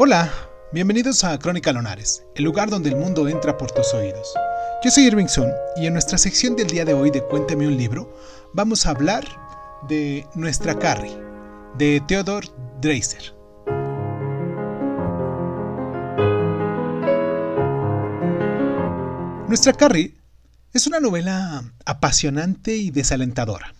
Hola, bienvenidos a Crónica Lonares, el lugar donde el mundo entra por tus oídos. Yo soy Irving Sun y en nuestra sección del día de hoy de Cuéntame un libro vamos a hablar de Nuestra Carrie, de Theodore Dreiser. Nuestra Carrie es una novela apasionante y desalentadora,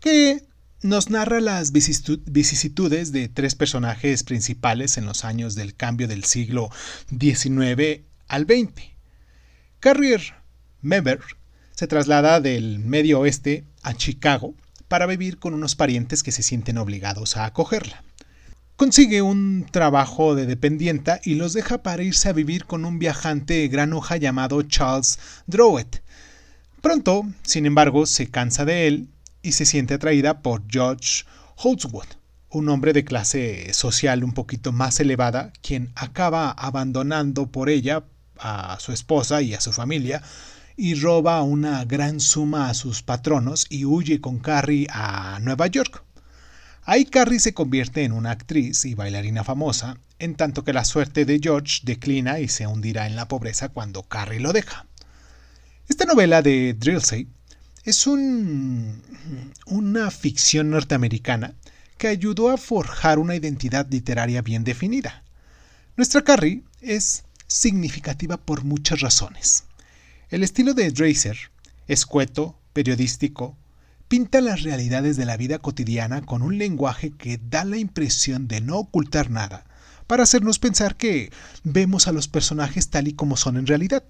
que nos narra las vicisitudes de tres personajes principales en los años del cambio del siglo XIX al XX. Carrier Member se traslada del medio oeste a Chicago para vivir con unos parientes que se sienten obligados a acogerla. Consigue un trabajo de dependienta y los deja para irse a vivir con un viajante gran hoja llamado Charles Drowett. Pronto, sin embargo, se cansa de él y se siente atraída por George Holtzwood, un hombre de clase social un poquito más elevada, quien acaba abandonando por ella a su esposa y a su familia y roba una gran suma a sus patronos y huye con Carrie a Nueva York. Ahí Carrie se convierte en una actriz y bailarina famosa, en tanto que la suerte de George declina y se hundirá en la pobreza cuando Carrie lo deja. Esta novela de Drillsey es un, una ficción norteamericana que ayudó a forjar una identidad literaria bien definida. Nuestra Carrie es significativa por muchas razones. El estilo de Dreiser, escueto, periodístico, pinta las realidades de la vida cotidiana con un lenguaje que da la impresión de no ocultar nada, para hacernos pensar que vemos a los personajes tal y como son en realidad.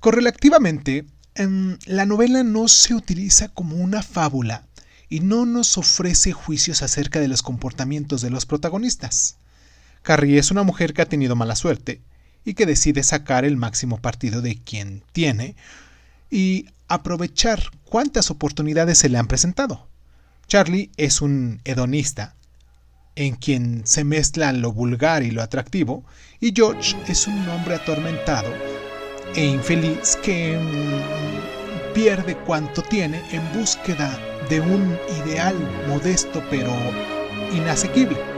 Correlativamente, la novela no se utiliza como una fábula y no nos ofrece juicios acerca de los comportamientos de los protagonistas. Carrie es una mujer que ha tenido mala suerte y que decide sacar el máximo partido de quien tiene y aprovechar cuantas oportunidades se le han presentado. Charlie es un hedonista en quien se mezcla lo vulgar y lo atractivo, y George es un hombre atormentado e infeliz que mm, pierde cuanto tiene en búsqueda de un ideal modesto pero inasequible.